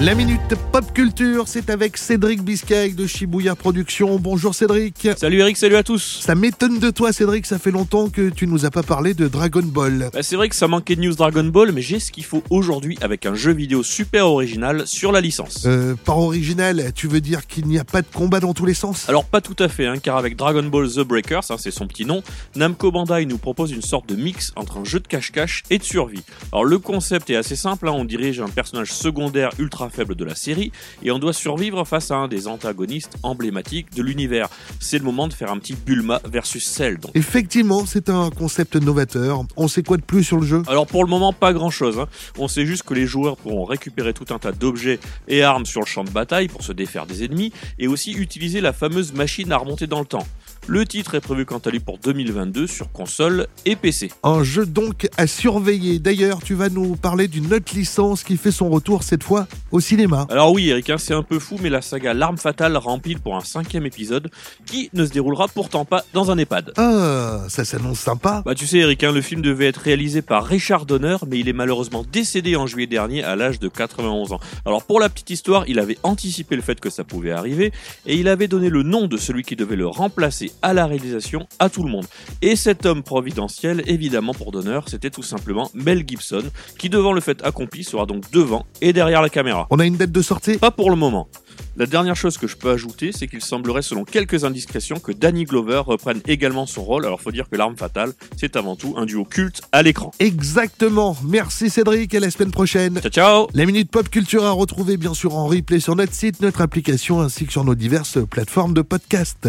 La minute pop culture, c'est avec Cédric Biscay de Shibuya Productions. Bonjour Cédric. Salut Eric, salut à tous. Ça m'étonne de toi Cédric, ça fait longtemps que tu nous as pas parlé de Dragon Ball. Bah, c'est vrai que ça manquait de news Dragon Ball, mais j'ai ce qu'il faut aujourd'hui avec un jeu vidéo super original sur la licence. Euh, par original, tu veux dire qu'il n'y a pas de combat dans tous les sens? Alors pas tout à fait, hein, car avec Dragon Ball The Breakers, hein, c'est son petit nom, Namco Bandai nous propose une sorte de mix entre un jeu de cache-cache et de survie. Alors le concept est assez simple, hein, on dirige un personnage secondaire ultra faible de la série et on doit survivre face à un des antagonistes emblématiques de l'univers. C'est le moment de faire un petit Bulma versus Cell. Donc. Effectivement, c'est un concept novateur. On sait quoi de plus sur le jeu? Alors pour le moment, pas grand chose. Hein. On sait juste que les joueurs pourront récupérer tout un tas d'objets et armes sur le champ de bataille pour se défaire des ennemis et aussi utiliser la fameuse machine à remonter dans le temps. Le titre est prévu quant à lui pour 2022 sur console et PC. Un jeu donc à surveiller. D'ailleurs, tu vas nous parler d'une autre licence qui fait son retour cette fois au cinéma. Alors oui, Eric, hein, c'est un peu fou, mais la saga L'arme fatale rempile pour un cinquième épisode qui ne se déroulera pourtant pas dans un EHPAD. Ah, ça s'annonce sympa. Bah tu sais, Eric, hein, le film devait être réalisé par Richard Donner, mais il est malheureusement décédé en juillet dernier à l'âge de 91 ans. Alors pour la petite histoire, il avait anticipé le fait que ça pouvait arriver et il avait donné le nom de celui qui devait le remplacer à la réalisation à tout le monde. Et cet homme providentiel, évidemment pour Donner, c'était tout simplement Mel Gibson, qui devant le fait accompli sera donc devant et derrière la caméra. On a une date de sortie? Pas pour le moment. La dernière chose que je peux ajouter, c'est qu'il semblerait, selon quelques indiscrétions, que Danny Glover reprenne également son rôle. Alors faut dire que l'arme fatale, c'est avant tout un duo culte à l'écran. Exactement. Merci Cédric, à la semaine prochaine. Ciao ciao La Minute Pop Culture à retrouver bien sûr en replay sur notre site, notre application ainsi que sur nos diverses plateformes de podcast.